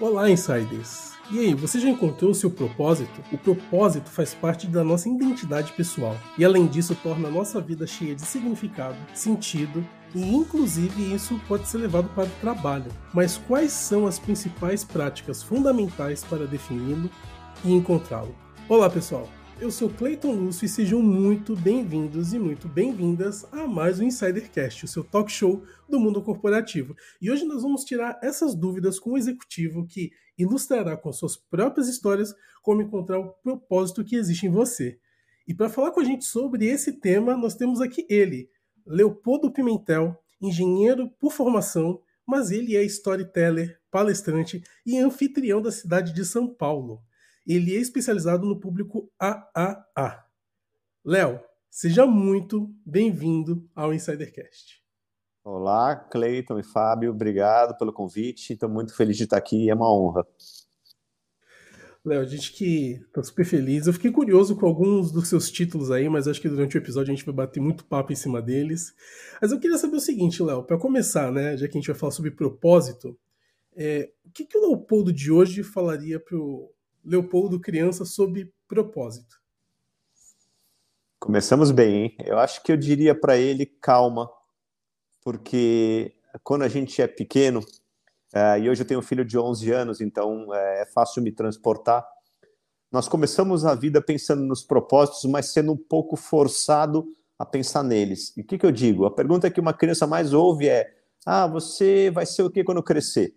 Olá, insiders! E aí, você já encontrou seu propósito? O propósito faz parte da nossa identidade pessoal e, além disso, torna a nossa vida cheia de significado, sentido e, inclusive, isso pode ser levado para o trabalho. Mas quais são as principais práticas fundamentais para defini-lo e encontrá-lo? Olá, pessoal! Eu sou Clayton Lúcio e sejam muito bem-vindos e muito bem-vindas a mais um Insidercast, o seu talk show do mundo corporativo. E hoje nós vamos tirar essas dúvidas com um executivo que ilustrará com suas próprias histórias como encontrar o propósito que existe em você. E para falar com a gente sobre esse tema, nós temos aqui ele, Leopoldo Pimentel, engenheiro por formação, mas ele é storyteller, palestrante e anfitrião da cidade de São Paulo. Ele é especializado no público AAA. Léo, seja muito bem-vindo ao Insidercast. Olá, Cleiton e Fábio, obrigado pelo convite. Estou muito feliz de estar aqui, é uma honra. Léo, a gente que está super feliz. Eu fiquei curioso com alguns dos seus títulos aí, mas acho que durante o episódio a gente vai bater muito papo em cima deles. Mas eu queria saber o seguinte, Léo, para começar, né, já que a gente vai falar sobre propósito, é, o que, que o Leopoldo de hoje falaria para o Leopoldo criança sob propósito? Começamos bem, hein? Eu acho que eu diria para ele calma, porque quando a gente é pequeno, é, e hoje eu tenho um filho de 11 anos, então é, é fácil me transportar. Nós começamos a vida pensando nos propósitos, mas sendo um pouco forçado a pensar neles. E o que, que eu digo? A pergunta que uma criança mais ouve é: Ah, você vai ser o que quando crescer?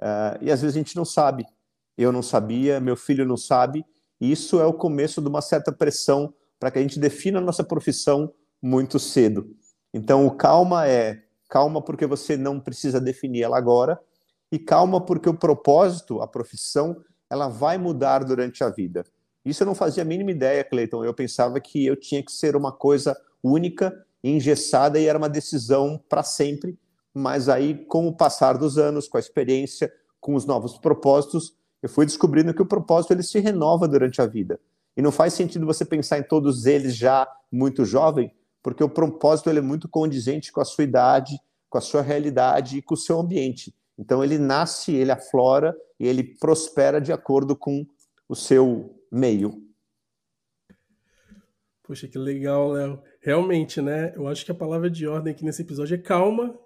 Uh, e às vezes a gente não sabe eu não sabia, meu filho não sabe, isso é o começo de uma certa pressão para que a gente defina a nossa profissão muito cedo. Então, o calma é calma porque você não precisa definir ela agora, e calma porque o propósito, a profissão, ela vai mudar durante a vida. Isso eu não fazia a mínima ideia, Cleiton. Eu pensava que eu tinha que ser uma coisa única, engessada e era uma decisão para sempre. Mas aí, com o passar dos anos, com a experiência, com os novos propósitos, eu fui descobrindo que o propósito ele se renova durante a vida. E não faz sentido você pensar em todos eles já muito jovem, porque o propósito ele é muito condizente com a sua idade, com a sua realidade e com o seu ambiente. Então ele nasce, ele aflora e ele prospera de acordo com o seu meio. Poxa, que legal, Léo. Realmente, né? Eu acho que a palavra de ordem aqui nesse episódio é calma,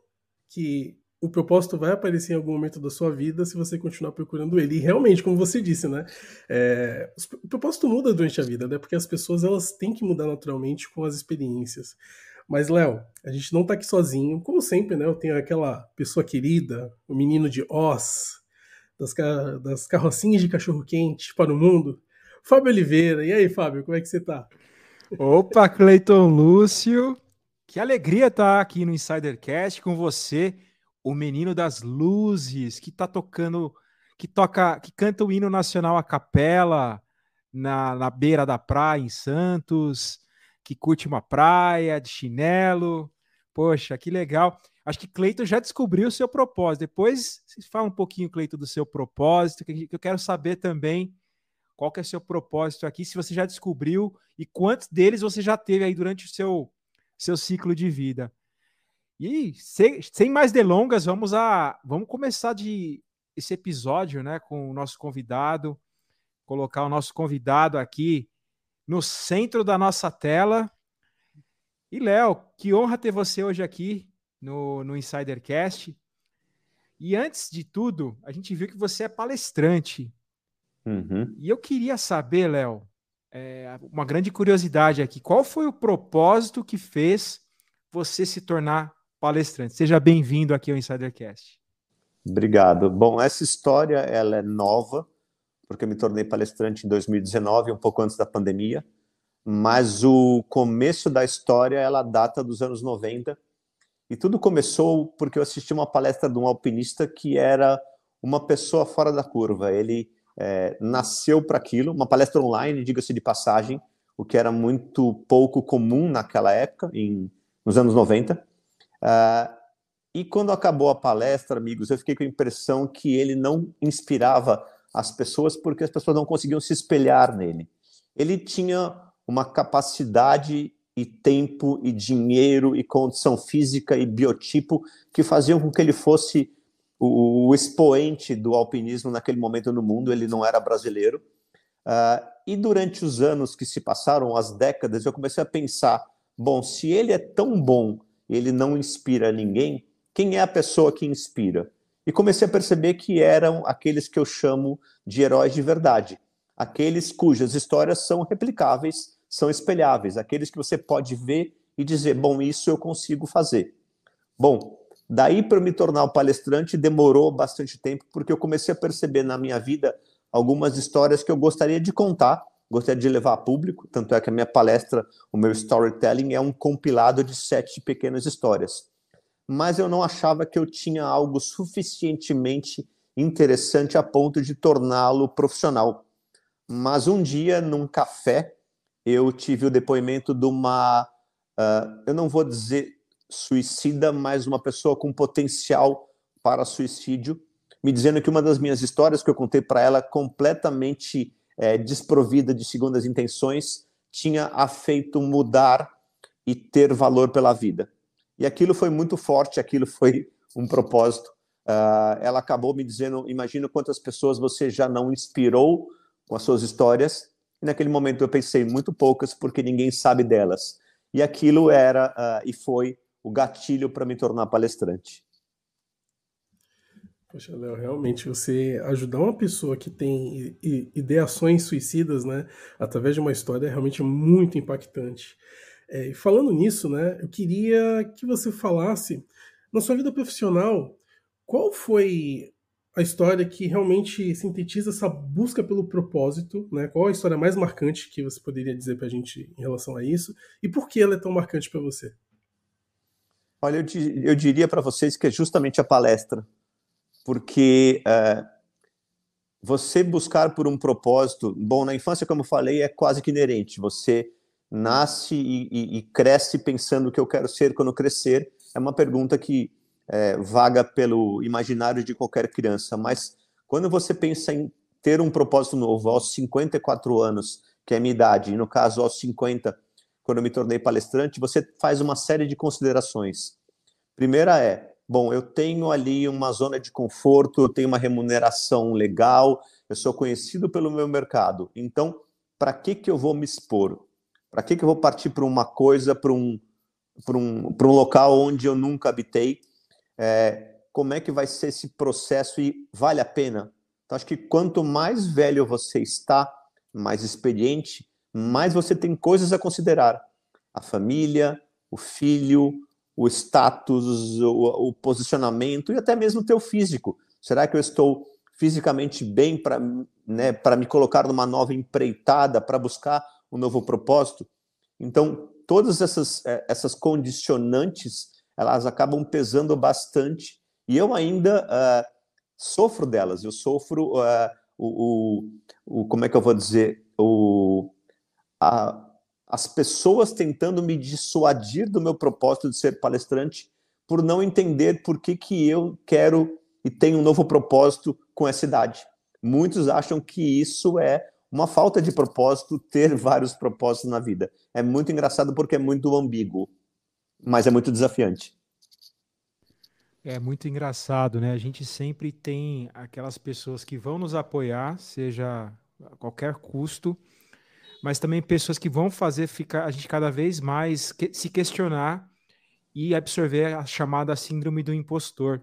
que o propósito vai aparecer em algum momento da sua vida se você continuar procurando ele. E realmente, como você disse, né? É, o propósito muda durante a vida, né? Porque as pessoas elas têm que mudar naturalmente com as experiências. Mas, Léo, a gente não tá aqui sozinho. Como sempre, né? Eu tenho aquela pessoa querida, o menino de Oz, das, das carrocinhas de cachorro-quente para o mundo. Fábio Oliveira. E aí, Fábio, como é que você tá? Opa, Cleiton Lúcio. Que alegria estar tá aqui no Insidercast com você o menino das luzes, que tá tocando, que toca, que canta o hino nacional a capela na, na beira da praia em Santos, que curte uma praia de chinelo. Poxa, que legal. Acho que Cleito já descobriu o seu propósito. Depois fala um pouquinho, Cleito, do seu propósito, que eu quero saber também qual que é o seu propósito aqui, se você já descobriu e quantos deles você já teve aí durante o seu, seu ciclo de vida. E sem, sem mais delongas, vamos a vamos começar de esse episódio, né, com o nosso convidado, colocar o nosso convidado aqui no centro da nossa tela. E Léo, que honra ter você hoje aqui no, no Insidercast. E antes de tudo, a gente viu que você é palestrante. Uhum. E eu queria saber, Léo, é, uma grande curiosidade aqui: qual foi o propósito que fez você se tornar palestrante. Seja bem-vindo aqui ao Insidercast. Obrigado. Bom, essa história ela é nova, porque eu me tornei palestrante em 2019, um pouco antes da pandemia, mas o começo da história ela data dos anos 90. E tudo começou porque eu assisti uma palestra de um alpinista que era uma pessoa fora da curva. Ele é, nasceu para aquilo, uma palestra online, diga-se de passagem, o que era muito pouco comum naquela época, em, nos anos 90. Uh, e quando acabou a palestra, amigos, eu fiquei com a impressão que ele não inspirava as pessoas porque as pessoas não conseguiam se espelhar nele. Ele tinha uma capacidade e tempo e dinheiro e condição física e biotipo que faziam com que ele fosse o, o, expoente do alpinismo naquele momento no mundo, ele não era brasileiro. Uh, e durante os anos que se passaram, as décadas, eu comecei a pensar: bom, se ele é tão bom, ele não inspira ninguém, quem é a pessoa que inspira? E comecei a perceber que eram aqueles que eu chamo de heróis de verdade, aqueles cujas histórias são replicáveis, são espelháveis, aqueles que você pode ver e dizer: bom, isso eu consigo fazer. Bom, daí para me tornar palestrante demorou bastante tempo, porque eu comecei a perceber na minha vida algumas histórias que eu gostaria de contar, gostaria de levar a público. Tanto é que a minha palestra, o meu storytelling, é um compilado de sete pequenas histórias. Mas eu não achava que eu tinha algo suficientemente interessante a ponto de torná-lo profissional. Mas um dia, num café, eu tive o depoimento de uma Uh, eu não vou dizer suicida, mas uma pessoa com potencial para suicídio, me dizendo que uma das minhas histórias que eu contei para ela, completamente é, desprovida de segundas intenções, tinha a feito mudar e ter valor pela vida. E aquilo foi muito forte, aquilo foi um propósito. Uh, ela acabou me dizendo: imagina quantas pessoas você já não inspirou com as suas histórias. E naquele momento eu pensei: muito poucas, porque ninguém sabe delas e aquilo era uh, e foi o gatilho para me tornar palestrante. Poxa, Léo, realmente você ajudar uma pessoa que tem ideações suicidas, né, através de uma história é realmente muito impactante. É, falando nisso, né, eu queria que você falasse na sua vida profissional qual foi a história que realmente sintetiza essa busca pelo propósito, né? Qual a história mais marcante que você poderia dizer para a gente em relação a isso e por que ela é tão marcante para você? Olha, eu, eu diria para vocês que é justamente a palestra, porque é, você buscar por um propósito, bom, na infância, como eu falei, é quase que inerente. Você nasce e, e, e cresce pensando o que eu quero ser quando crescer. É uma pergunta que é, vaga pelo imaginário de qualquer criança, mas quando você pensa em ter um propósito novo aos 54 anos, que é a minha idade, e no caso aos 50, quando eu me tornei palestrante, você faz uma série de considerações. Primeira é, bom, eu tenho ali uma zona de conforto, eu tenho uma remuneração legal, eu sou conhecido pelo meu mercado. Então, para que que eu vou me expor? Para que que eu vou partir para uma coisa, para um, um, um local onde eu nunca habitei? é, como é que vai ser esse processo e vale a pena. Então, acho que quanto mais velho você está, mais experiente, mais você tem coisas a considerar. A família, o filho, o status, o, o posicionamento e até mesmo o teu físico. Será que eu estou fisicamente bem para né, me colocar numa nova empreitada, para buscar um novo propósito? Então, todas essas, é, essas condicionantes elas acabam pesando bastante e eu ainda uh, sofro delas. Eu sofro uh, o, o, o, como é que eu vou dizer, o, a, as pessoas tentando me dissuadir do meu propósito de ser palestrante por não entender por que, que eu quero e tenho um novo propósito com essa idade. Muitos acham que isso é uma falta de propósito, ter vários propósitos na vida. É muito engraçado porque é muito ambíguo mas é muito desafiante. É muito engraçado, né? A gente sempre tem aquelas pessoas que vão nos apoiar, seja a qualquer custo, mas também pessoas que vão fazer ficar a gente cada vez mais que, se questionar e absorver a chamada síndrome do impostor,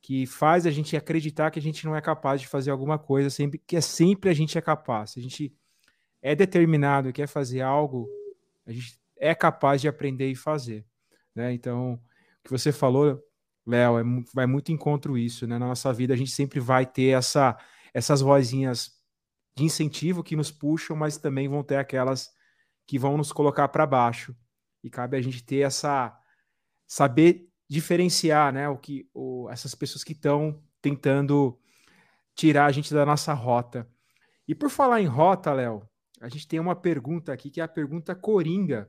que faz a gente acreditar que a gente não é capaz de fazer alguma coisa, sempre que é sempre a gente é capaz. Se a gente é determinado e quer fazer algo, a gente é capaz de aprender e fazer. Né? Então, o que você falou, Léo, é, vai muito encontro isso, né? Na nossa vida a gente sempre vai ter essa, essas vozinhas de incentivo que nos puxam, mas também vão ter aquelas que vão nos colocar para baixo. E cabe a gente ter essa saber diferenciar, né, o que o, essas pessoas que estão tentando tirar a gente da nossa rota. E por falar em rota, Léo, a gente tem uma pergunta aqui que é a pergunta coringa,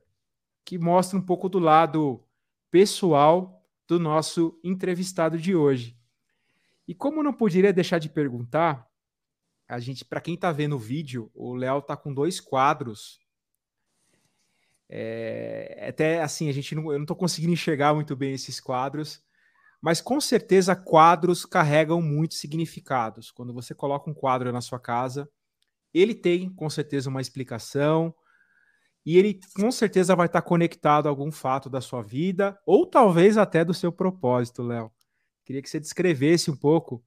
que mostra um pouco do lado pessoal do nosso entrevistado de hoje. E como não poderia deixar de perguntar, a gente, para quem está vendo o vídeo, o Léo está com dois quadros. É, até assim, a gente não, eu não estou conseguindo enxergar muito bem esses quadros, mas com certeza quadros carregam muitos significados. Quando você coloca um quadro na sua casa, ele tem com certeza uma explicação e ele com certeza vai estar conectado a algum fato da sua vida ou talvez até do seu propósito, Léo. Queria que você descrevesse um pouco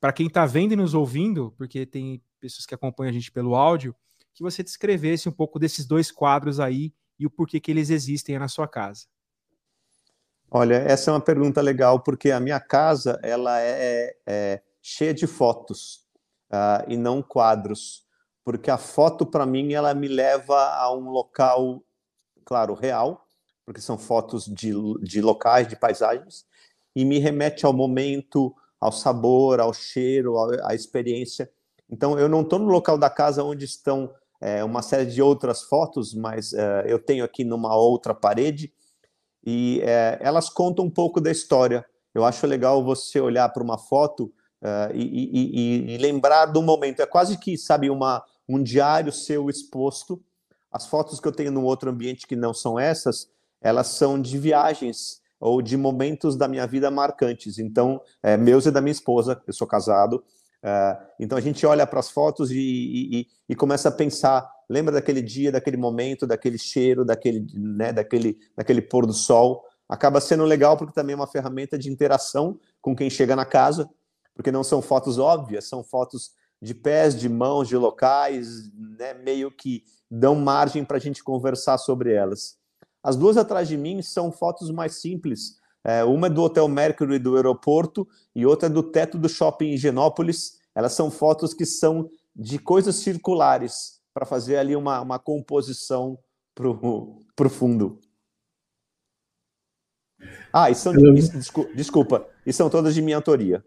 para quem está vendo e nos ouvindo, porque tem pessoas que acompanham a gente pelo áudio, que você descrevesse um pouco desses dois quadros aí e o porquê que eles existem na sua casa. Olha, essa é uma pergunta legal porque a minha casa ela é, é cheia de fotos uh, e não quadros, porque a foto para mim ela me leva a um local, claro, real, porque são fotos de, de locais, de paisagens, e me remete ao momento, ao sabor, ao cheiro, à experiência. Então eu não estou no local da casa onde estão é, uma série de outras fotos, mas é, eu tenho aqui numa outra parede e é, elas contam um pouco da história. Eu acho legal você olhar para uma foto uh, e, e, e, lembrar do momento. É quase que, sabe, uma, um diário seu exposto. As fotos que eu tenho no outro ambiente que não são essas, elas são de viagens ou de momentos da minha vida marcantes. Então, é, meus e da minha esposa, eu sou casado. Uh, então a gente olha para as fotos e, e, e, começa a pensar lembra daquele dia, daquele momento, daquele cheiro, daquele, né, daquele, daquele pôr do sol. Acaba sendo legal porque também é uma ferramenta de interação com quem chega na casa, porque não são fotos óbvias, são fotos de pés, de mãos, de locais, né, meio que dão margem para a gente conversar sobre elas. As duas atrás de mim são fotos mais simples. É, uma é do Hotel Mercury do aeroporto e outra é do teto do shopping em Genópolis. Elas são fotos que são de coisas circulares para fazer ali uma, uma composição para o fundo. Ah, e são de, desculpa, e são todas de minha autoria.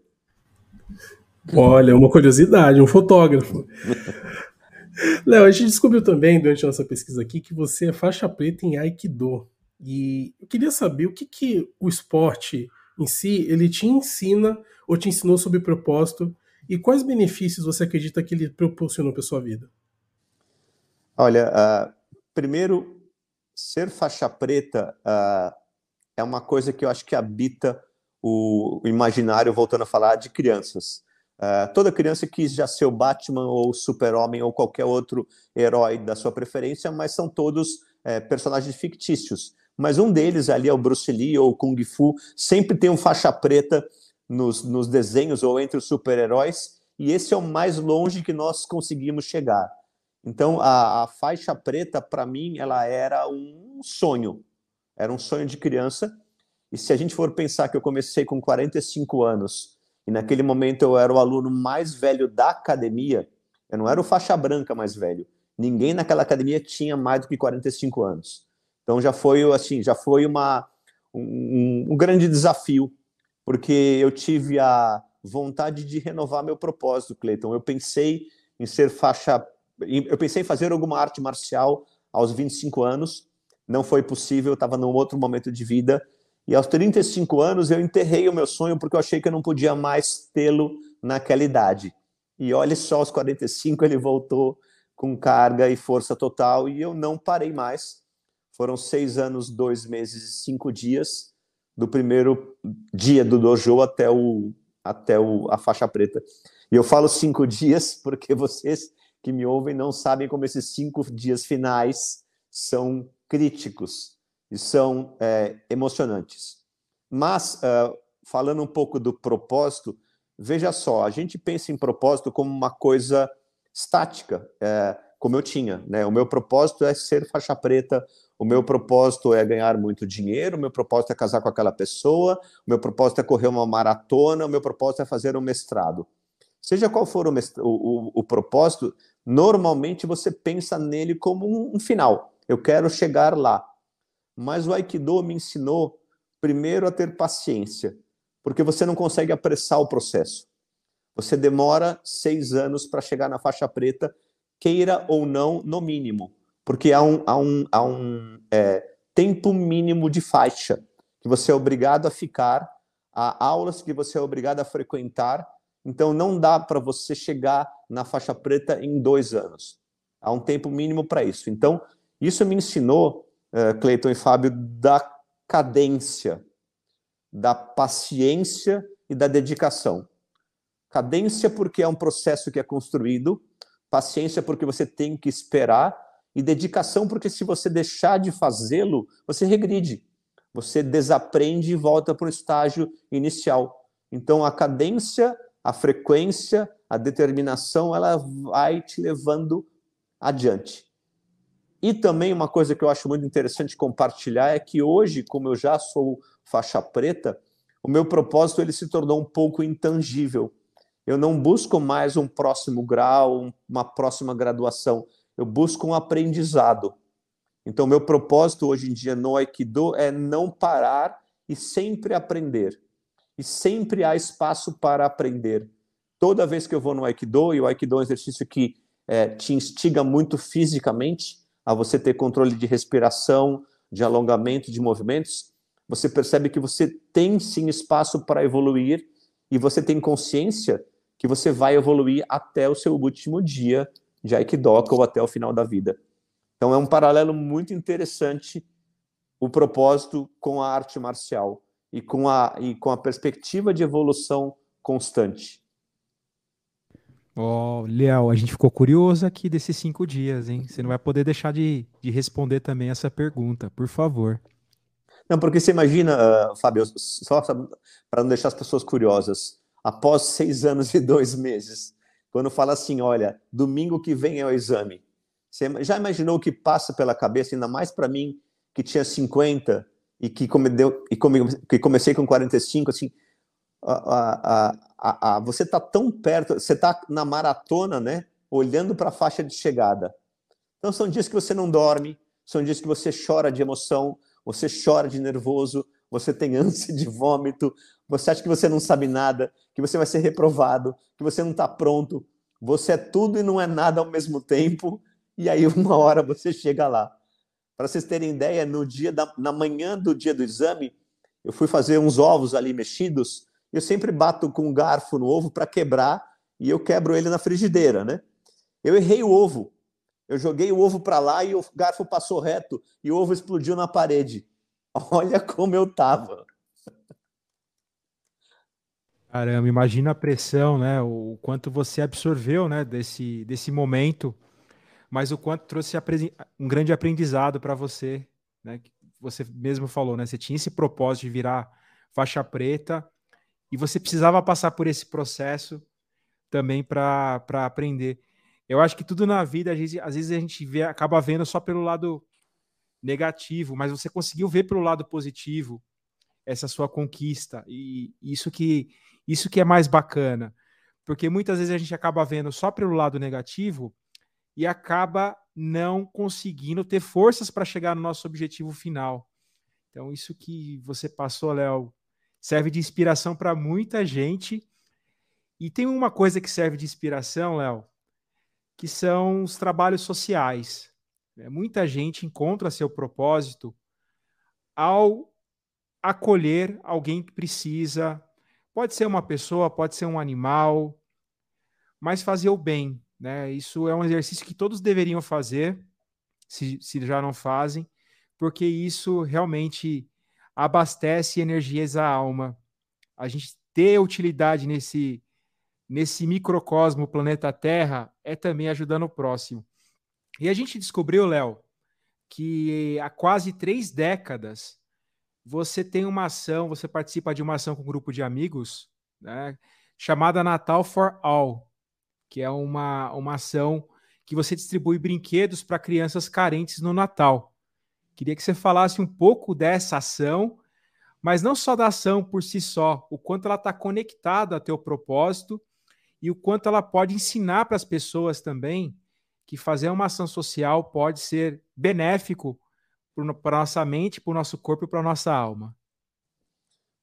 Olha, uma curiosidade, um fotógrafo. Léo, a gente descobriu também durante a nossa pesquisa aqui que você é faixa preta em Aikido. E eu queria saber o que, que o esporte em si ele te ensina ou te ensinou sobre propósito e quais benefícios você acredita que ele proporcionou para sua vida? Olha, uh, primeiro, ser faixa preta uh, é uma coisa que eu acho que habita o, o imaginário, voltando a falar, de crianças. Uh, toda criança quis já ser o Batman ou Super-Homem ou qualquer outro herói da sua preferência, mas são todos é, personagens fictícios. Mas um deles ali é o Bruce Lee ou o Kung Fu, sempre tem um faixa preta nos, nos desenhos ou entre os super-heróis, e esse é o mais longe que nós conseguimos chegar. Então, a, a faixa preta, para mim, ela era um sonho. Era um sonho de criança. E se a gente for pensar que eu comecei com 45 anos, e naquele momento eu era o aluno mais velho da academia, eu não era o faixa branca mais velho. Ninguém naquela academia tinha mais do que 45 anos. Então já foi assim, já foi uma um, um grande desafio, porque eu tive a vontade de renovar meu propósito, Cleiton. Eu pensei em ser faixa eu pensei em fazer alguma arte marcial aos 25 anos, não foi possível, estava num outro momento de vida. E aos 35 anos eu enterrei o meu sonho porque eu achei que eu não podia mais tê-lo naquela idade. E olha só, aos 45 ele voltou com carga e força total e eu não parei mais. Foram seis anos, dois meses e cinco dias do primeiro dia do dojo até o até o, a faixa preta. E eu falo cinco dias porque vocês que me ouvem não sabem como esses cinco dias finais são críticos e são é, emocionantes. Mas, uh, falando um pouco do propósito, veja só, a gente pensa em propósito como uma coisa estática, é, como eu tinha. Né? O meu propósito é ser faixa preta, o meu propósito é ganhar muito dinheiro, o meu propósito é casar com aquela pessoa, o meu propósito é correr uma maratona, o meu propósito é fazer um mestrado. Seja qual for o, o, o, propósito, normalmente você pensa nele como um, um final. Eu quero chegar lá. Mas o Aikido me ensinou, primeiro, a ter paciência, porque você não consegue apressar o processo. Você demora seis anos para chegar na faixa preta, queira ou não, no mínimo, porque há um, há um, há um é, tempo mínimo de faixa que você é obrigado a ficar, há aulas que você é obrigado a frequentar então, não dá para você chegar na faixa preta em dois anos. Há um tempo mínimo para isso. Então, isso me ensinou, uh, Cleiton e Fábio, da cadência. da paciência e da dedicação. Cadência, porque é um processo que é construído, paciência, porque você tem que esperar, e dedicação, porque se você deixar de fazê-lo, você regride, você desaprende e volta para o estágio inicial. Então, a cadência, a frequência, a determinação, ela vai te levando adiante. E também uma coisa que eu acho muito interessante compartilhar é que hoje, como eu já sou faixa preta, o meu propósito ele se tornou um pouco intangível. Eu não busco mais um próximo grau, uma próxima graduação. Eu busco um aprendizado. Então, meu propósito hoje em dia no Aikido é não parar e sempre aprender. E sempre há espaço para aprender. Toda vez que eu vou no Aikido, e o Aikido é um exercício que é, te instiga muito fisicamente, a você ter controle de respiração, de alongamento de movimentos, você percebe que você tem sim espaço para evoluir e você tem consciência que você vai evoluir até o seu último dia de Aikidoka ou até o final da vida. Então é um paralelo muito interessante o propósito com a arte marcial e com a, e com a perspectiva de evolução constante. Ó, oh, Léo, a gente ficou curioso aqui desses cinco dias, hein? Você não vai poder deixar de, de responder também essa pergunta, por favor. Não, porque você imagina, uh, Fábio, só para não deixar as pessoas curiosas, após seis anos e dois meses, quando fala assim, olha, domingo que vem é o exame, você já imaginou o que passa pela cabeça, ainda mais para mim, que tinha 50 e que, come, e come, que comecei com 45, assim, a, a, a, você está tão perto, você está na maratona, né? Olhando para a faixa de chegada. Então são dias que você não dorme, são dias que você chora de emoção, você chora de nervoso, você tem ânsia de vômito, você acha que você não sabe nada, que você vai ser reprovado, que você não está pronto. Você é tudo e não é nada ao mesmo tempo, e aí uma hora você chega lá. Para vocês terem ideia, no dia da, na manhã do dia do exame, eu fui fazer uns ovos ali mexidos eu sempre bato com um garfo no ovo para quebrar e eu quebro ele na frigideira, né? Eu errei o ovo. Eu joguei o ovo para lá e o garfo passou reto e o ovo explodiu na parede. Olha como eu tava. Caramba, imagina a pressão, né? O quanto você absorveu, né, desse, desse momento, mas o quanto trouxe um grande aprendizado para você, né? Você mesmo falou, né? Você tinha esse propósito de virar faixa preta e você precisava passar por esse processo também para aprender. Eu acho que tudo na vida, às vezes, às vezes a gente vê, acaba vendo só pelo lado negativo, mas você conseguiu ver pelo lado positivo essa sua conquista e isso que isso que é mais bacana, porque muitas vezes a gente acaba vendo só pelo lado negativo e acaba não conseguindo ter forças para chegar no nosso objetivo final. Então isso que você passou, Léo, serve de inspiração para muita gente. E tem uma coisa que serve de inspiração, Léo, que são os trabalhos sociais. Né? Muita gente encontra seu propósito ao acolher alguém que precisa. Pode ser uma pessoa, pode ser um animal, mas fazer o bem. Né? Isso é um exercício que todos deveriam fazer, se, se já não fazem, porque isso realmente abastece e energiza a alma. A gente ter utilidade nesse, nesse microcosmo planeta Terra é também ajudando o próximo. E a gente descobriu, Léo, que há quase três décadas você tem uma ação, você participa de uma ação com um grupo de amigos, né, chamada Natal for All, que é uma, uma ação que você distribui brinquedos para crianças carentes no Natal. Queria que você falasse um pouco dessa ação, mas não só da ação por si só, o quanto ela está conectada ao teu propósito e o quanto ela pode ensinar para as pessoas também que fazer uma ação social pode ser benéfico para a nossa mente, para o nosso corpo e para a nossa alma.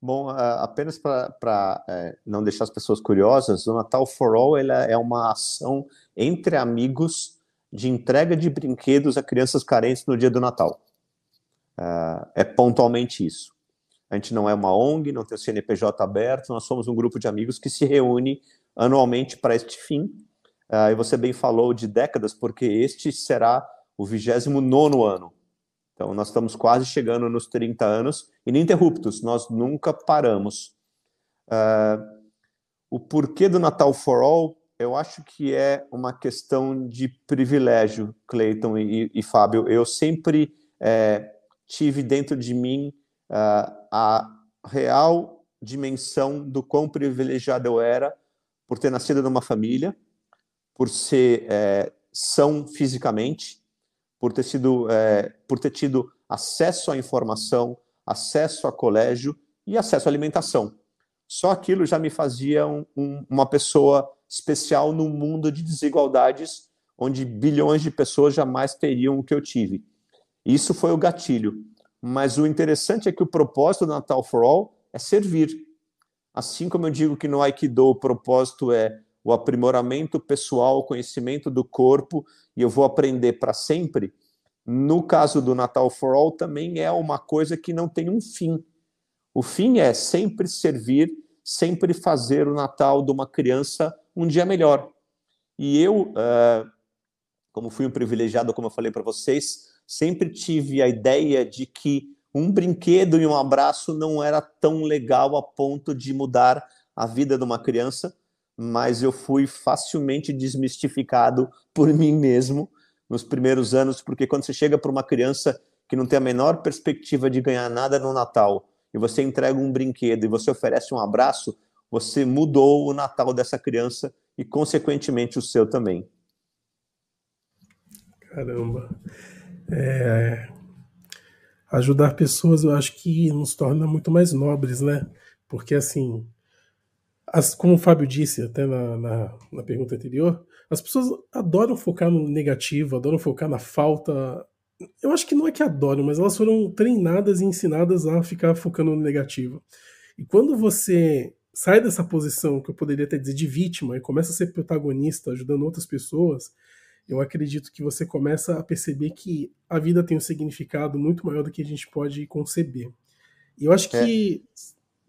Bom, apenas para é, não deixar as pessoas curiosas, o Natal for All é uma ação entre amigos de entrega de brinquedos a crianças carentes no dia do Natal. Uh, é pontualmente isso. A gente não é uma ONG, não tem o CNPJ aberto, nós somos um grupo de amigos que se reúne anualmente para este fim. Uh, e você bem falou de décadas, porque este será o 29 ano. Então, nós estamos quase chegando nos 30 anos, ininterruptos, nós nunca paramos. Uh, o porquê do Natal for All, eu acho que é uma questão de privilégio, Cleiton e, e, Fábio. Eu sempre é, tive dentro de mim uh, a real dimensão do quão privilegiado eu era por ter nascido numa família, por ser é, são fisicamente, por ter sido, é, por ter tido acesso à informação, acesso a colégio e acesso à alimentação. Só aquilo já me fazia um, um, uma pessoa especial no mundo de desigualdades, onde bilhões de pessoas jamais teriam o que eu tive. Isso foi o gatilho. Mas o interessante é que o propósito do Natal for All é servir. Assim como eu digo que no Aikido o propósito é o aprimoramento pessoal, o conhecimento do corpo, e eu vou aprender para sempre. No caso do Natal for All, também é uma coisa que não tem um fim. O fim é sempre servir, sempre fazer o Natal de uma criança um dia melhor. E eu, uh, como fui um privilegiado, como eu falei para vocês, sempre tive a ideia de que um brinquedo e um abraço não era tão legal a ponto de mudar a vida de uma criança, mas eu fui facilmente desmistificado por mim mesmo nos primeiros anos, porque quando você chega para uma criança que não tem a menor perspectiva de ganhar nada no Natal, e você entrega um brinquedo e você oferece um abraço, você mudou o Natal dessa criança e, consequentemente, o seu também. Caramba. É... Ajudar pessoas, eu acho que nos torna muito mais nobres, né? Porque, assim, as, como o Fábio disse até na, na, na, pergunta anterior, as pessoas adoram focar no negativo, adoram focar na falta. Eu acho que não é que adoram, mas elas foram treinadas e ensinadas a ficar focando no negativo. E quando você sai dessa posição, que eu poderia até dizer de vítima, e começa a ser protagonista, ajudando outras pessoas, eu acredito que você começa a perceber que a vida tem um significado muito maior do que a gente pode conceber. E eu acho é. que.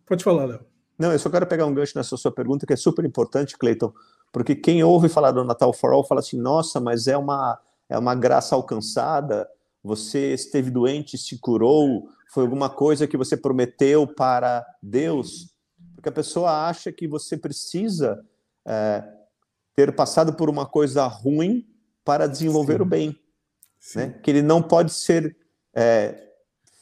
Pode falar, Léo. Não, eu só quero pegar um gancho nessa sua pergunta, que é super importante, Cleiton, porque quem ouve falar do Natal for All fala assim: nossa, mas é uma, é uma graça alcançada, você esteve doente, se curou, foi alguma coisa que você prometeu para Deus. Porque a pessoa acha que você precisa é, ter passado por uma coisa ruim para desenvolver Sim. o bem. Né? Que ele não pode ser é,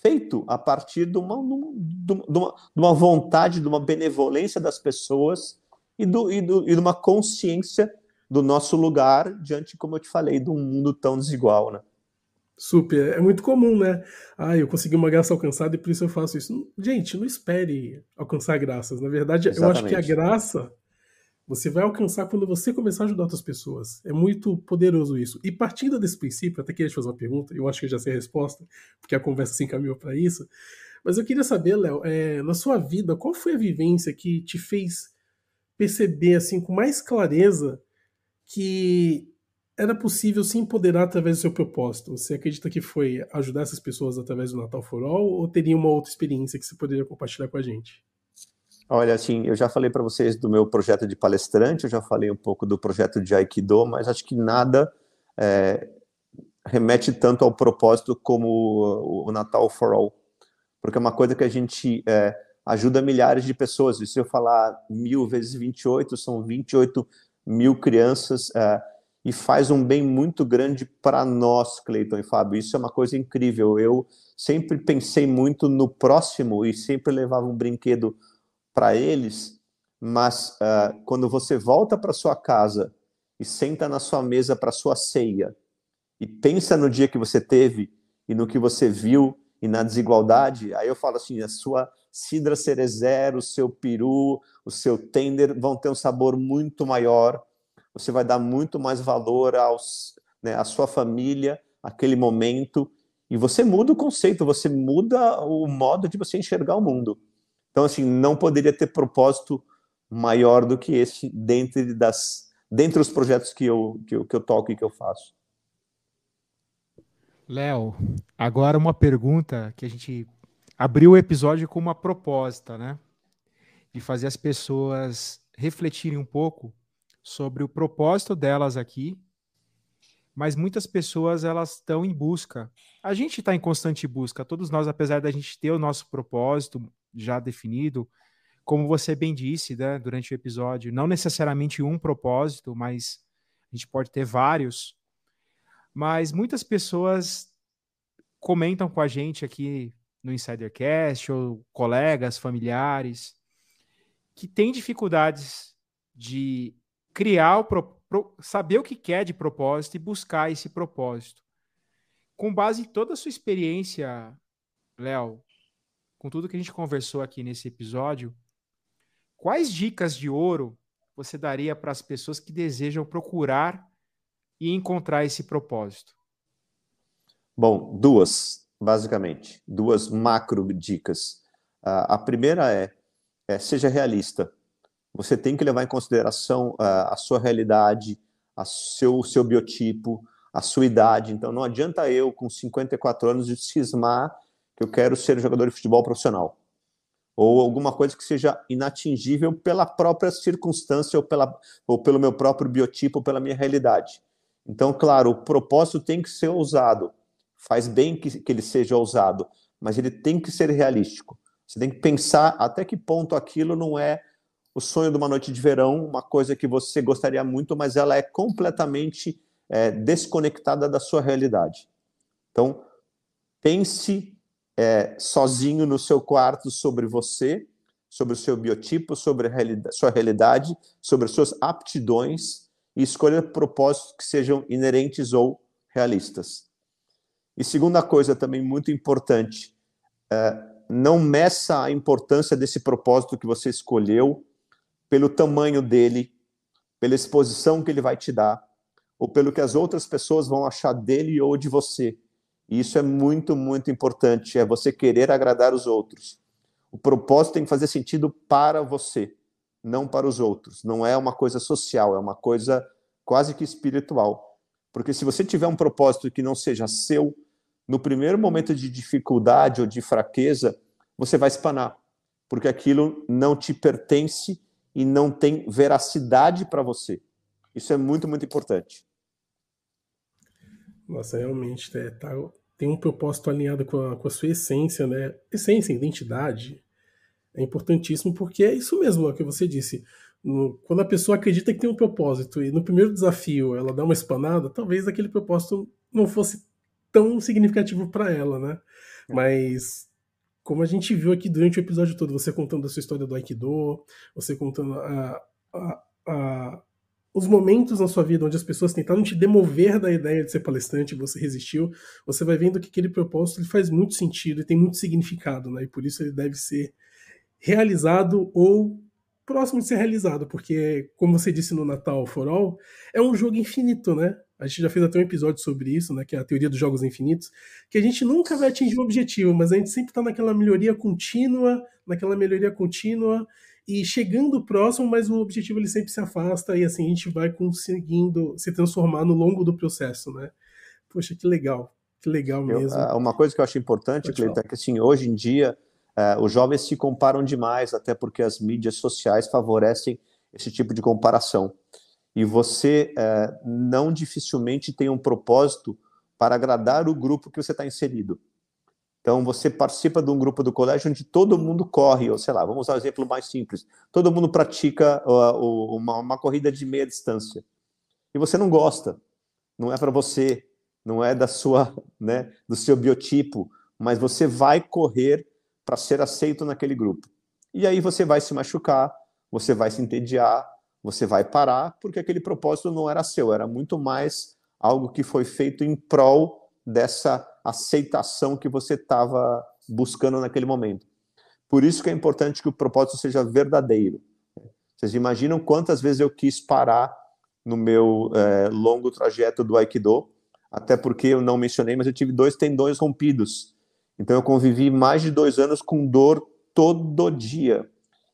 feito a partir de uma, de, uma, de uma vontade, de uma benevolência das pessoas e, do, e, do, e de uma consciência do nosso lugar diante, como eu te falei, de um mundo tão desigual, né? Super. É muito comum, né? Ah, eu consegui uma graça alcançada e por isso eu faço isso. Gente, não espere alcançar graças. Na verdade, Exatamente. eu acho que a graça você vai alcançar quando você começar a ajudar outras pessoas. É muito poderoso isso. E partindo desse princípio, até queria te fazer uma pergunta, eu acho que já sei a resposta, porque a conversa se encaminhou para isso. Mas eu queria saber, Léo, é, na sua vida, qual foi a vivência que te fez perceber assim com mais clareza que era possível se empoderar através do seu propósito? Você acredita que foi ajudar essas pessoas através do Natal for All ou teria uma outra experiência que você poderia compartilhar com a gente? Olha, assim, eu já falei para vocês do meu projeto de palestrante, eu já falei um pouco do projeto de Aikido, mas acho que nada é, remete tanto ao propósito como o, o, Natal for All, porque é uma coisa que a gente é, ajuda milhares de pessoas, e se eu falar mil vezes 28, são 28 mil crianças, é, e faz um bem muito grande para nós, Cleiton e Fábio, isso é uma coisa incrível, eu sempre pensei muito no próximo e sempre levava um brinquedo para eles, mas uh, quando você volta para sua casa e senta na sua mesa para sua ceia e pensa no dia que você teve e no que você viu e na desigualdade, aí eu falo assim, a sua cidra cerezer, o seu peru, o seu tender vão ter um sabor muito maior, você vai dar muito mais valor aos, né, à sua família, aquele momento, e você muda o conceito, você muda o modo de você enxergar o mundo. Então, assim, não poderia ter propósito maior do que esse dentre, das, dentre os projetos que eu, que, eu, que eu toco e que eu faço. Léo, agora uma pergunta que a gente abriu o episódio com uma proposta, né? De fazer as pessoas refletirem um pouco sobre o propósito delas aqui mas muitas pessoas elas estão em busca. A gente está em constante busca, todos nós, apesar da gente ter o nosso propósito já definido, como você bem disse né, durante o episódio, não necessariamente um propósito, mas a gente pode ter vários. Mas muitas pessoas comentam com a gente aqui no Insidercast, ou colegas, familiares, que têm dificuldades de criar o pro, pro, saber o que quer de propósito e buscar esse propósito. Com base em toda a sua experiência, Léo, com tudo que a gente conversou aqui nesse episódio, quais dicas de ouro você daria para as pessoas que desejam procurar e encontrar esse propósito? Bom, duas, basicamente, duas macro dicas. Uh, a primeira é, é, seja realista. Você tem que levar em consideração uh, a sua realidade, a seu, seu biotipo, a sua idade. Então, não adianta eu, com 54 anos, de cismar que eu quero ser jogador de futebol profissional. Ou alguma coisa que seja inatingível pela própria circunstância ou, pela, ou pelo meu próprio biotipo, ou pela minha realidade. Então, claro, o propósito tem que ser ousado. Faz bem que, que ele seja ousado, mas ele tem que ser realístico. Você tem que pensar até que ponto aquilo não é o sonho de uma noite de verão, uma coisa que você gostaria muito, mas ela é completamente é, desconectada da sua realidade. Então, pense é, sozinho no seu quarto sobre você, sobre o seu biotipo, sobre a sua realidade, sobre as suas aptidões e escolha propósitos que sejam inerentes ou realistas. E segunda coisa também muito importante, é, não meça a importância desse propósito que você escolheu pelo tamanho dele, pela exposição que ele vai te dar, ou pelo que as outras pessoas vão achar dele ou de você. E isso é muito, muito importante, é você querer agradar os outros. O propósito tem que fazer sentido para você, não para os outros. Não é uma coisa social, é uma coisa quase que espiritual. Porque se você tiver um propósito que não seja seu, no primeiro momento de dificuldade ou de fraqueza, você vai espanar, porque aquilo não te pertence e não tem veracidade para você. Isso é muito, muito importante. Nossa, realmente é, tá, tem um propósito alinhado com a, com a sua essência, né? Essência, identidade. É importantíssimo porque é isso mesmo é o que você disse. No, quando a pessoa acredita que tem um propósito e no primeiro desafio ela dá uma espanada, talvez aquele propósito não fosse tão significativo para ela, né? É. Mas como a gente viu aqui durante o episódio todo, você contando a sua história do Aikido, você contando a, a, a, os momentos na sua vida onde as pessoas tentaram te demover da ideia de ser palestrante e você resistiu, você vai vendo que aquele propósito ele faz muito sentido e tem muito significado, né? E por isso ele deve ser realizado ou próximo de ser realizado, porque, como você disse no Natal For All, é um jogo infinito, né? A gente já fez até um episódio sobre isso, né, que é a teoria dos jogos infinitos, que a gente nunca vai atingir o objetivo, mas a gente sempre está naquela melhoria contínua, naquela melhoria contínua e chegando próximo, mas o objetivo ele sempre se afasta e assim a gente vai conseguindo se transformar no longo do processo, né? Poxa, que legal, que legal mesmo. Eu, uma coisa que eu acho importante, Cleiton, é que assim, hoje em dia uh, os jovens se comparam demais, até porque as mídias sociais favorecem esse tipo de comparação e você é, não dificilmente tem um propósito para agradar o grupo que você está inserido. Então, você participa de um grupo do colégio onde todo mundo corre, ou sei lá, vamos usar um exemplo mais simples: todo mundo pratica uh, uma, uma corrida de meia distância. E você não gosta, não é para você, não é da sua, né, do seu biotipo, mas você vai correr para ser aceito naquele grupo. E aí você vai se machucar, você vai se entediar, você vai parar porque aquele propósito não era seu, era muito mais algo que foi feito em prol dessa aceitação que você estava buscando naquele momento. Por isso que é importante que o propósito seja verdadeiro. Vocês imaginam quantas vezes eu quis parar no meu é, longo trajeto do Aikido, até porque eu não mencionei, mas eu tive dois tendões rompidos. Então eu convivi mais de dois anos com dor todo dia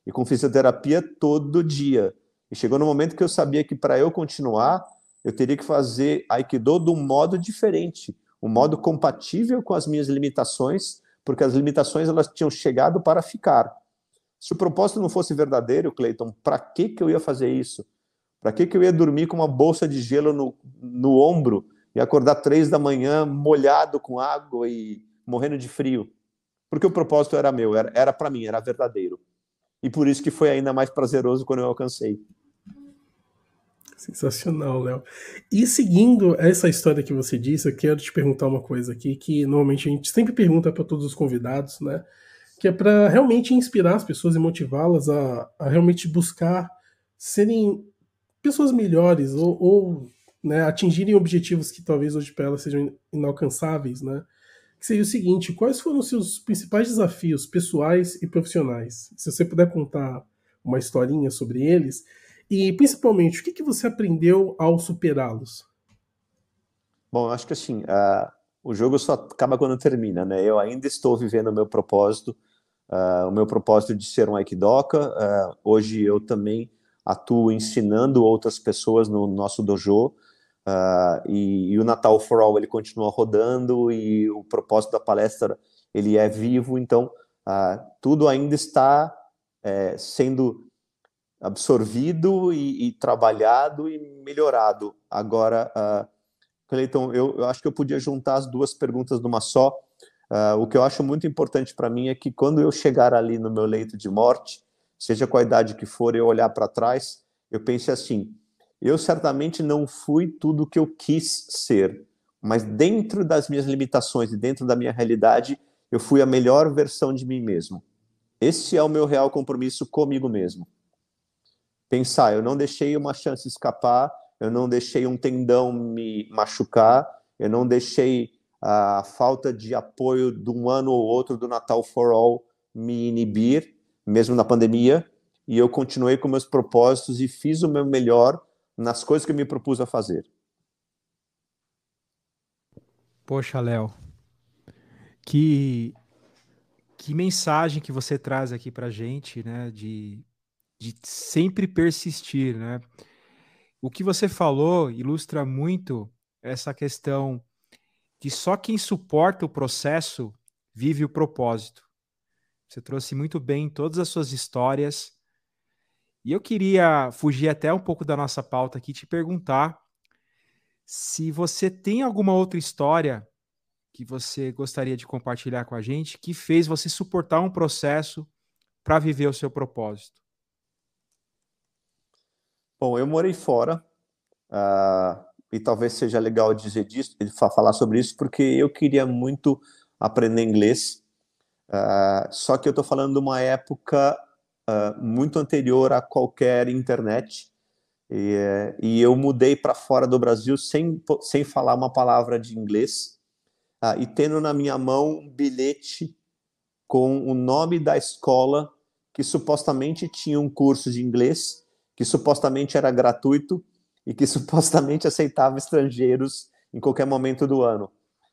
e com fisioterapia todo dia. E chegou no momento que eu sabia que para eu continuar, eu teria que fazer Aikido de um modo diferente, um modo compatível com as minhas limitações, porque as limitações elas tinham chegado para ficar. Se o propósito não fosse verdadeiro, Cleiton, para que, que eu ia fazer isso? Para que, que eu ia dormir com uma bolsa de gelo no, no ombro e acordar três da manhã molhado com água e morrendo de frio, porque o propósito era meu, era para mim, era verdadeiro. E por isso que foi ainda mais prazeroso quando eu alcancei. Sensacional, Léo. E seguindo essa história que você disse, eu quero te perguntar uma coisa aqui que normalmente a gente sempre pergunta para todos os convidados, né? Que é para realmente inspirar as pessoas e motivá-las a, a, realmente buscar serem pessoas melhores ou, ou né, atingirem objetivos que talvez hoje para elas sejam inalcançáveis, né? Que seria o seguinte: quais foram os seus principais desafios pessoais e profissionais? Se você puder contar uma historinha sobre eles e principalmente, o que, que você aprendeu ao superá-los? Bom, acho que assim, uh, o jogo só acaba quando termina, né? Eu ainda estou vivendo o meu propósito, uh, o meu propósito de ser um Aikidoka. Uh, hoje eu também atuo ensinando outras pessoas no nosso dojo. E, e, o Natal for All ele continua rodando e o propósito da palestra ele é vivo. Então tudo ainda está é, sendo absorvido e, e, trabalhado e melhorado. Agora, uh, Cleiton, eu, eu, acho que eu podia juntar as duas perguntas numa só. Uh, o que eu acho muito importante para mim é que quando eu chegar ali no meu leito de morte, seja com a idade que for, eu olhar para trás, eu pense assim: eu certamente não fui tudo o que eu quis ser, mas dentro das minhas limitações e dentro da minha realidade, eu fui a melhor versão de mim mesmo. Esse é o meu real compromisso comigo mesmo pensar, eu não deixei uma chance escapar, eu não deixei um tendão me machucar, eu não deixei a falta de apoio de um ano ou outro do Natal for All me inibir, mesmo na pandemia, e eu continuei com meus propósitos e fiz o meu melhor nas coisas que eu me propus a fazer. Poxa, Léo, que que mensagem que você traz aqui para gente, né? De de sempre persistir, né? O que você falou ilustra muito essa questão de só quem suporta o processo vive o propósito. Você trouxe muito bem todas as suas histórias. E eu queria fugir até um pouco da nossa pauta aqui e te perguntar se você tem alguma outra história que você gostaria de compartilhar com a gente que fez você suportar um processo para viver o seu propósito. Bom, eu morei fora, uh, e talvez seja legal dizer disso, falar sobre isso, porque eu queria muito aprender inglês, uh, só que eu estou falando de uma época uh, muito anterior a qualquer internet, e, e eu mudei para fora do Brasil sem, sem falar uma palavra de inglês, e tendo na minha mão um bilhete com o nome da escola que supostamente tinha um curso de inglês, que supostamente era gratuito e que supostamente aceitava estrangeiros em qualquer momento do ano.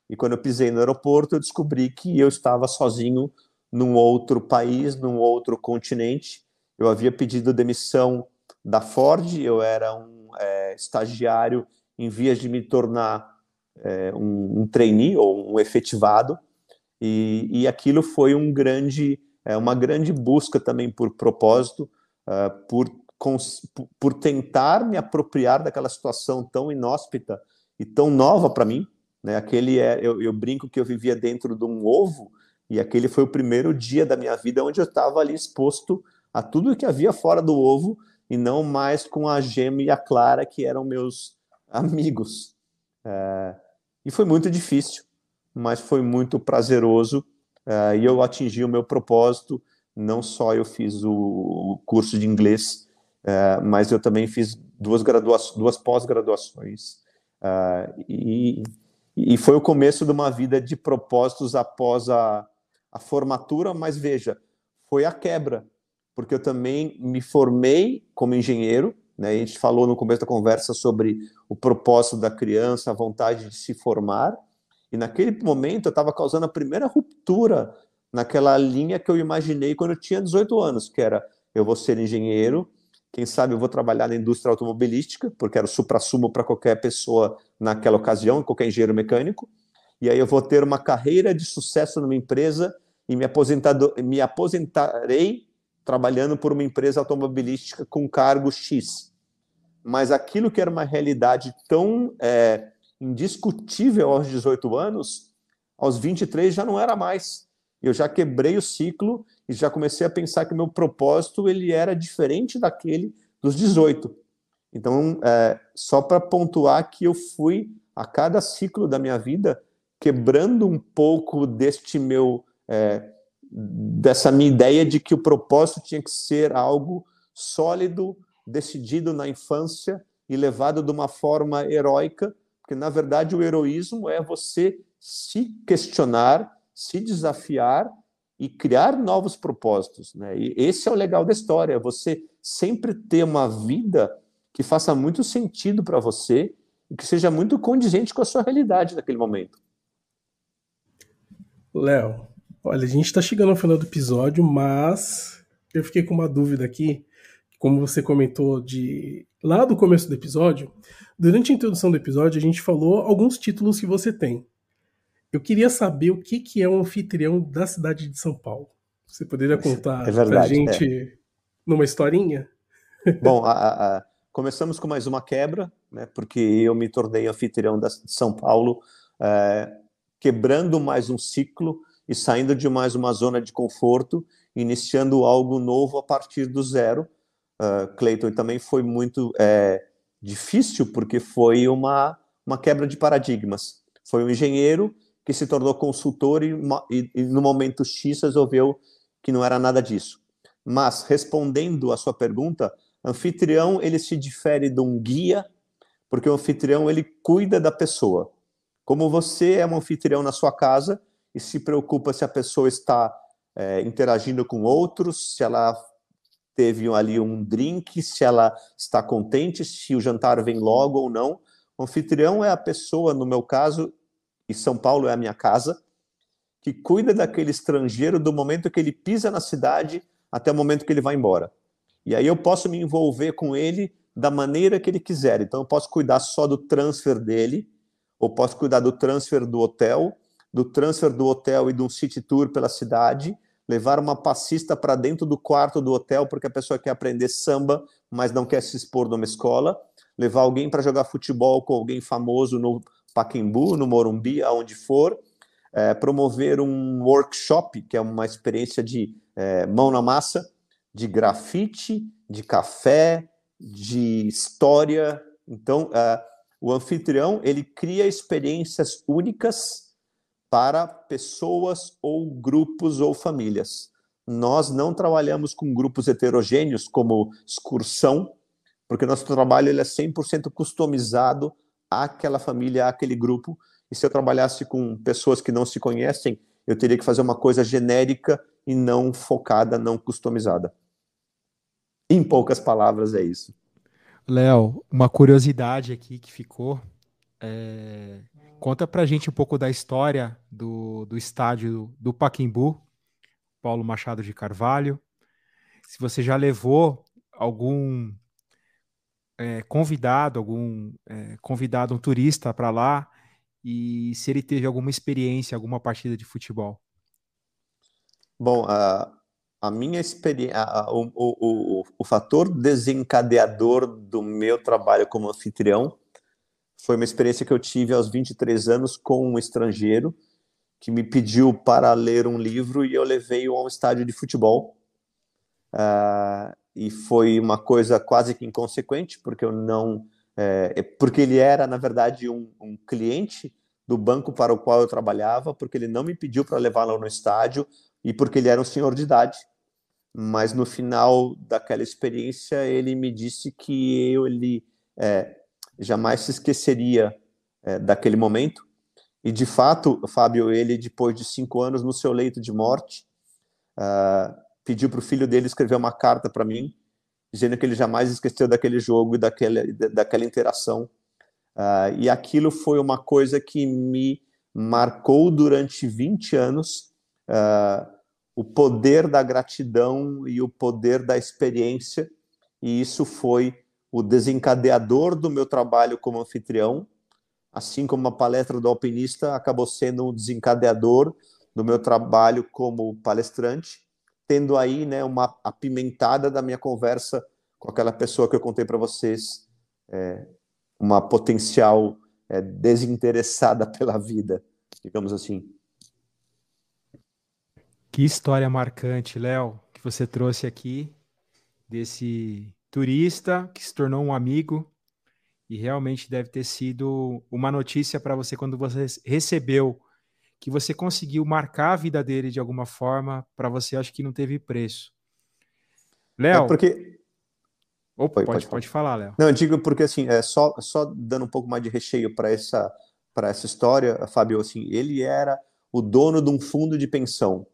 E quando eu pisei no aeroporto, eu descobri que eu estava sozinho num outro país, num outro continente. Eu havia pedido demissão da Ford, eu era um é, estagiário em vias de me tornar é, um, um trainee ou um efetivado, e, e aquilo foi um grande, é, uma grande busca também por propósito, uh, por por tentar me apropriar daquela situação tão inóspita e tão nova para mim. Né? Aquele é, eu, eu, brinco que eu vivia dentro de um ovo e aquele foi o primeiro dia da minha vida onde eu estava ali exposto a tudo que havia fora do ovo e não mais com a gema e a clara que eram meus amigos. É, e foi muito difícil, mas foi muito prazeroso é, e eu atingi o meu propósito. Não só eu fiz o curso de inglês é, mas eu também fiz duas, graduações, duas pós-graduações. Uh, e, e foi o começo de uma vida de propósitos após a, a formatura, mas veja, foi a quebra, porque eu também me formei como engenheiro, né? A gente falou no começo da conversa sobre o propósito da criança, a vontade de se formar, e naquele momento eu estava causando a primeira ruptura naquela linha que eu imaginei quando eu tinha 18 anos, que era eu vou ser engenheiro, quem sabe eu vou trabalhar na indústria automobilística, porque era o supra-sumo para qualquer pessoa naquela ocasião, qualquer engenheiro mecânico. E aí eu vou ter uma carreira de sucesso numa empresa e me, me aposentarei trabalhando por uma empresa automobilística com cargo X. Mas aquilo que era uma realidade tão é, indiscutível aos 18 anos, aos 23 já não era mais. Eu já quebrei o ciclo e já comecei a pensar que o meu propósito ele era diferente daquele dos 18. Então, é, só para pontuar que eu fui a cada ciclo da minha vida quebrando um pouco deste meu é, dessa minha ideia de que o propósito tinha que ser algo sólido, decidido na infância e levado de uma forma heróica, porque na verdade o heroísmo é você se questionar, se desafiar e criar novos propósitos, né? E esse é o legal da história, você sempre ter uma vida que faça muito sentido para você e que seja muito condizente com a sua realidade naquele momento. Léo, olha, a gente está chegando ao final do episódio, mas eu fiquei com uma dúvida aqui, como você comentou de lá do começo do episódio. Durante a introdução do episódio, a gente falou alguns títulos que você tem. Eu queria saber o que, que é um anfitrião da cidade de São Paulo. Você poderia contar é para a gente é. numa historinha? Bom, a, a, começamos com mais uma quebra, né, porque eu me tornei anfitrião da, de São Paulo, é, quebrando mais um ciclo e saindo de mais uma zona de conforto, iniciando algo novo a partir do zero. Uh, Clayton também foi muito é, difícil, porque foi uma, uma quebra de paradigmas. Foi um engenheiro que se tornou consultor e, e, e, no momento X resolveu que não era nada disso. Mas respondendo à sua pergunta, anfitrião ele se difere de um guia, porque o anfitrião ele cuida da pessoa. Como você é um anfitrião na sua casa e se preocupa se a pessoa está é, interagindo com outros, se ela teve ali um drink, se ela está contente, se o jantar vem logo ou não. O anfitrião é a pessoa, no meu caso, e São Paulo é a minha casa, que cuida daquele estrangeiro do momento que ele pisa na cidade até o momento que ele vai embora. E aí eu posso me envolver com ele da maneira que ele quiser. Então eu posso cuidar só do transfer dele, ou posso cuidar do transfer do hotel, do transfer do hotel e de um city tour pela cidade, levar uma passista para dentro do quarto do hotel porque a pessoa quer aprender samba, mas não quer se expor numa escola, levar alguém para jogar futebol com alguém famoso no Paquembu, no Morumbi, aonde for, é, promover um workshop, que é uma experiência de é, mão na massa, de grafite, de café, de história. Então, é, o anfitrião ele cria experiências únicas para pessoas ou grupos ou famílias. Nós não trabalhamos com grupos heterogêneos como excursão, porque nosso trabalho ele é 100% customizado àquela família, àquele grupo. E se eu trabalhasse com pessoas que não se conhecem, eu teria que fazer uma coisa genérica e não focada, não customizada. Em poucas palavras, é isso. Léo, uma curiosidade aqui que ficou. É... Conta pra gente um pouco da história do, do estádio do Paquimbu, Paulo Machado de Carvalho. Se você já levou algum é, convidado, algum é, convidado, um turista para lá, e se ele teve alguma experiência, alguma partida de futebol. Bom, a, a minha experiência, o, o, o, o fator desencadeador do meu trabalho como anfitrião foi uma experiência que eu tive aos 23 anos com um estrangeiro que me pediu para ler um livro e eu levei-o a um estádio de futebol. Uh, e foi uma coisa quase que inconsequente, porque eu não. É, porque ele era, na verdade, um, um, cliente do banco para o qual eu trabalhava, porque ele não me pediu para levá-lo no estádio e porque ele era um senhor de idade. Mas no final daquela experiência, ele me disse que eu, ele é, jamais se esqueceria é, daquele momento. E de fato, Fábio, ele, depois de cinco anos no seu leito de morte, uh, pediu para o filho dele escrever uma carta para mim, dizendo que ele jamais esqueceu daquele jogo e daquela, daquela interação. Uh, e aquilo foi uma coisa que me marcou durante 20 anos uh, o poder da gratidão e o poder da experiência, e isso foi o desencadeador do meu trabalho como anfitrião, assim como a palestra do alpinista acabou sendo um desencadeador do meu trabalho como palestrante tendo aí né, uma apimentada da minha conversa com aquela pessoa que eu contei para vocês, é, uma potencial é, desinteressada pela vida, digamos assim. Que história marcante, Léo, que você trouxe aqui desse turista que se tornou um amigo e realmente deve ter sido uma notícia para você quando você recebeu que você conseguiu marcar a vida dele de alguma forma, para você acho que não teve preço. Léo. É porque. Opa, pode, pode, pode falar, Léo. Não, eu digo porque assim, é só, só dando um pouco mais de recheio para essa, essa história, Fábio, assim, ele era o dono de um fundo de pensão.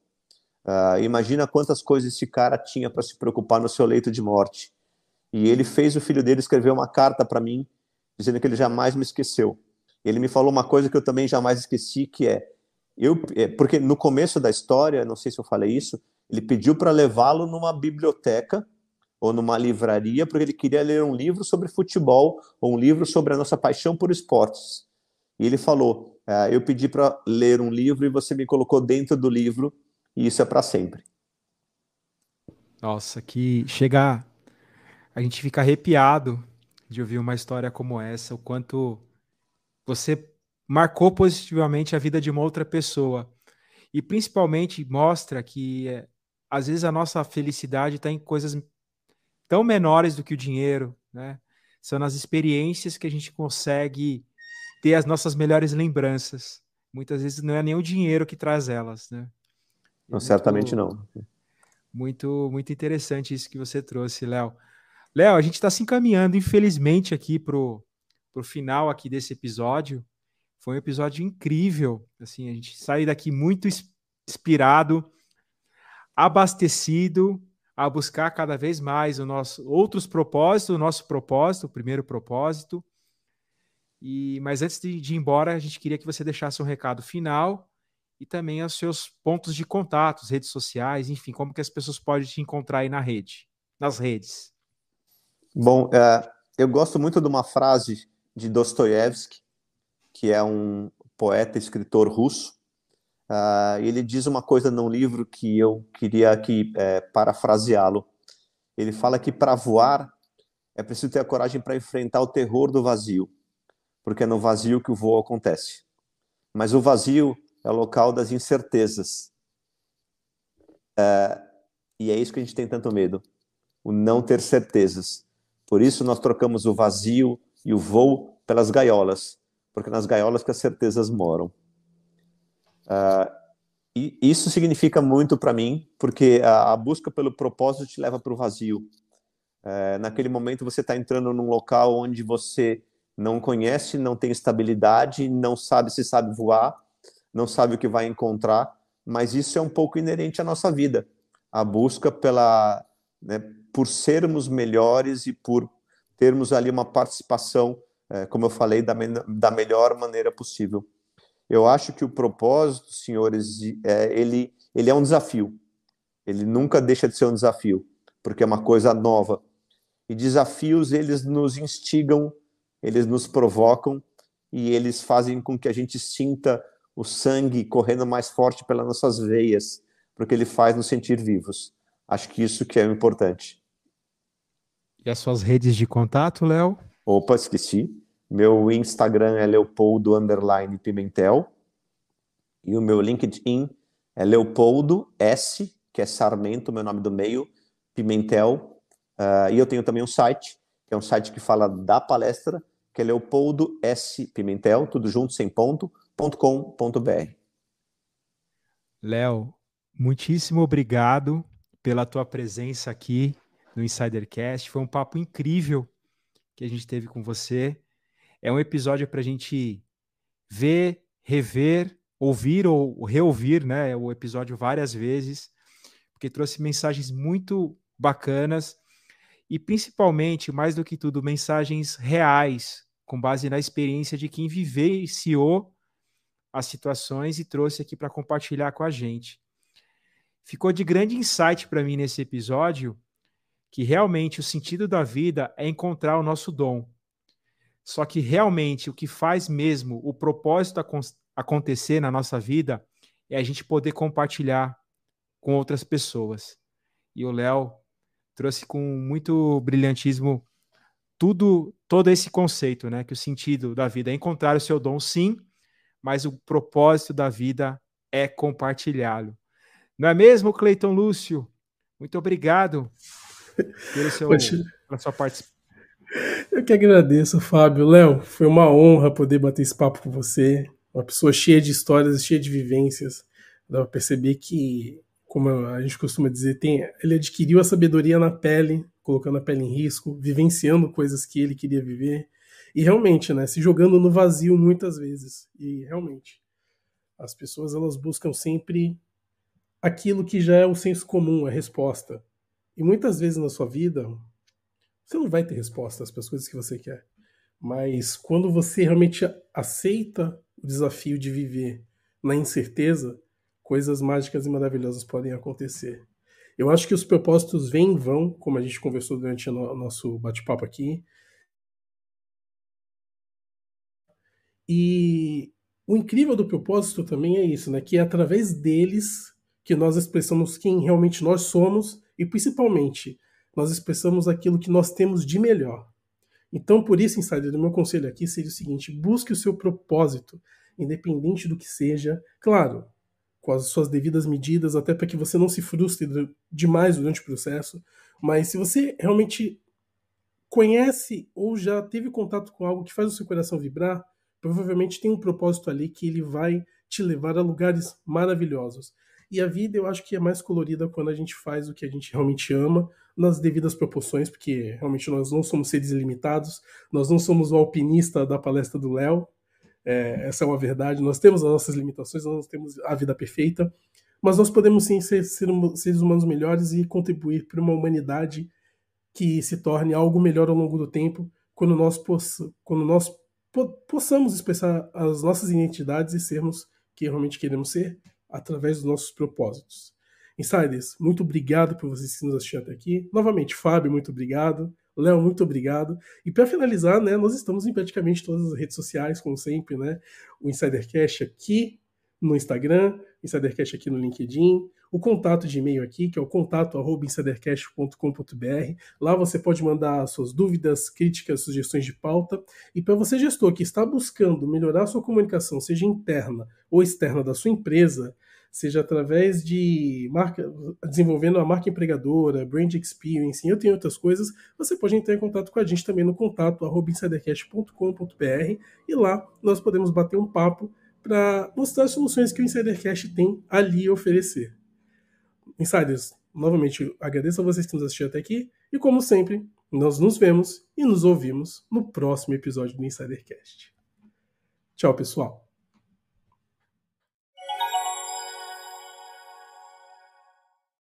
Uh, imagina quantas coisas esse cara tinha para se preocupar no seu leito de morte. E ele fez o filho dele escrever uma carta para mim, dizendo que ele jamais me esqueceu. Ele me falou uma coisa que eu também jamais esqueci, que é eu, é, porque no começo da história, não sei se eu falei isso, ele pediu para levá-lo numa biblioteca ou numa livraria, porque ele queria ler um livro sobre futebol ou um livro sobre a nossa paixão por esportes. E ele falou: ah, Eu pedi para ler um livro e você me colocou dentro do livro, e isso é para sempre. Nossa, que chega. A gente fica arrepiado de ouvir uma história como essa, o quanto você marcou positivamente a vida de uma outra pessoa. E principalmente mostra que é, às vezes a nossa felicidade está em coisas tão menores do que o dinheiro, né? São nas experiências que a gente consegue ter as nossas melhores lembranças. Muitas vezes não é nem o dinheiro que traz elas, né? Não, muito, certamente não. Muito, muito interessante isso que você trouxe, Léo. Léo, a gente está se encaminhando, infelizmente, aqui pro, pro final aqui desse episódio. Foi um episódio incrível. Assim, a gente sai daqui muito inspirado, abastecido a buscar cada vez mais o nosso outros propósitos, o nosso propósito, o primeiro propósito. E mas antes de, de ir embora, a gente queria que você deixasse um recado final e também os seus pontos de contato, redes sociais, enfim, como que as pessoas podem te encontrar aí na rede, nas redes. Bom, é, eu gosto muito de uma frase de Dostoiévski que é um poeta, escritor russo. Uh, ele diz uma coisa num livro que eu queria aqui é, parafraseá-lo. Ele fala que para voar é preciso ter a coragem para enfrentar o terror do vazio, porque é no vazio que o voo acontece. Mas o vazio é o local das incertezas. Uh, e é isso que a gente tem tanto medo, o não ter certezas. Por isso nós trocamos o vazio e o voo pelas gaiolas, porque nas gaiolas que as certezas moram. Uh, e isso significa muito para mim, porque a, a, busca pelo propósito te leva para o vazio. Uh, naquele momento você está entrando num local onde você não conhece, não tem estabilidade, não sabe se sabe voar, não sabe o que vai encontrar, mas isso é um pouco inerente à nossa vida. A busca pela, né, por sermos melhores e por termos ali uma participação é, como eu falei, da, me da melhor maneira possível. Eu acho que o propósito, senhores, é, ele, ele é um desafio. Ele nunca deixa de ser um desafio, porque é uma coisa nova. E desafios, eles nos instigam, eles nos provocam e eles fazem com que a gente sinta o sangue correndo mais forte pelas nossas veias, porque ele faz nos sentir vivos. Acho que isso que é importante. E as suas redes de contato, Léo? Opa, esqueci. Meu Instagram é Leopoldo Underline Pimentel. E o meu LinkedIn é Leopoldo S, que é Sarmento, meu nome do meio, Pimentel. Uh, e eu tenho também um site, que é um site que fala da palestra, que é Leopoldo S Pimentel, tudo junto, sem ponto, .com.br. Léo, muitíssimo obrigado pela tua presença aqui no Insidercast. Foi um papo incrível que a gente teve com você. É um episódio para a gente ver, rever, ouvir ou reouvir né, o episódio várias vezes, porque trouxe mensagens muito bacanas e principalmente, mais do que tudo, mensagens reais, com base na experiência de quem vivenciou as situações e trouxe aqui para compartilhar com a gente. Ficou de grande insight para mim nesse episódio que realmente o sentido da vida é encontrar o nosso dom. Só que realmente o que faz mesmo o propósito acontecer na nossa vida é a gente poder compartilhar com outras pessoas. E o Léo trouxe com muito brilhantismo tudo, todo esse conceito, né? Que o sentido da vida é encontrar o seu dom, sim, mas o propósito da vida é compartilhá-lo. Não é mesmo, Cleiton Lúcio? Muito obrigado pelo seu, pela sua participação. Eu que agradeço, Fábio. Léo, foi uma honra poder bater esse papo com você. Uma pessoa cheia de histórias, cheia de vivências. Dá pra perceber que, como a gente costuma dizer, tem, ele adquiriu a sabedoria na pele, colocando a pele em risco, vivenciando coisas que ele queria viver. E realmente, né, se jogando no vazio muitas vezes. E realmente, as pessoas elas buscam sempre aquilo que já é o senso comum, a resposta. E muitas vezes na sua vida, você não vai ter respostas para as coisas que você quer. Mas quando você realmente aceita o desafio de viver na incerteza, coisas mágicas e maravilhosas podem acontecer. Eu acho que os propósitos vêm e vão, como a gente conversou durante o nosso bate-papo aqui. E o incrível do propósito também é isso, né? Que é através deles que nós expressamos quem realmente nós somos e principalmente nós expressamos aquilo que nós temos de melhor. Então, por isso, Insider, o meu conselho aqui seria o seguinte: busque o seu propósito, independente do que seja. Claro, com as suas devidas medidas, até para que você não se frustre demais durante o processo. Mas se você realmente conhece ou já teve contato com algo que faz o seu coração vibrar, provavelmente tem um propósito ali que ele vai te levar a lugares maravilhosos. E a vida eu acho que é mais colorida quando a gente faz o que a gente realmente ama, nas devidas proporções, porque realmente nós não somos seres ilimitados, nós não somos o alpinista da palestra do Léo, é, essa é uma verdade, nós temos as nossas limitações, nós temos a vida perfeita, mas nós podemos sim ser, ser seres humanos melhores e contribuir para uma humanidade que se torne algo melhor ao longo do tempo, quando nós, possa, quando nós po possamos expressar as nossas identidades e sermos que realmente queremos ser através dos nossos propósitos. Insiders, muito obrigado por vocês que nos assistiram até aqui. Novamente, Fábio, muito obrigado. Léo, muito obrigado. E para finalizar, né, nós estamos em praticamente todas as redes sociais, como sempre, né? O Insidercast aqui no Instagram, Insidercast aqui no LinkedIn, o contato de e-mail aqui, que é o contato@insidercast.com.br. Lá você pode mandar suas dúvidas, críticas, sugestões de pauta. E para você gestor que está buscando melhorar sua comunicação, seja interna ou externa da sua empresa, seja através de marca, desenvolvendo a marca empregadora, brand experience, eu tenho outras coisas, você pode entrar em contato com a gente também no contato insidercast.com.br e lá nós podemos bater um papo para mostrar as soluções que o Insidercast tem ali a oferecer. Insiders, novamente agradeço a vocês que nos assistiram até aqui e como sempre, nós nos vemos e nos ouvimos no próximo episódio do Insidercast. Tchau, pessoal.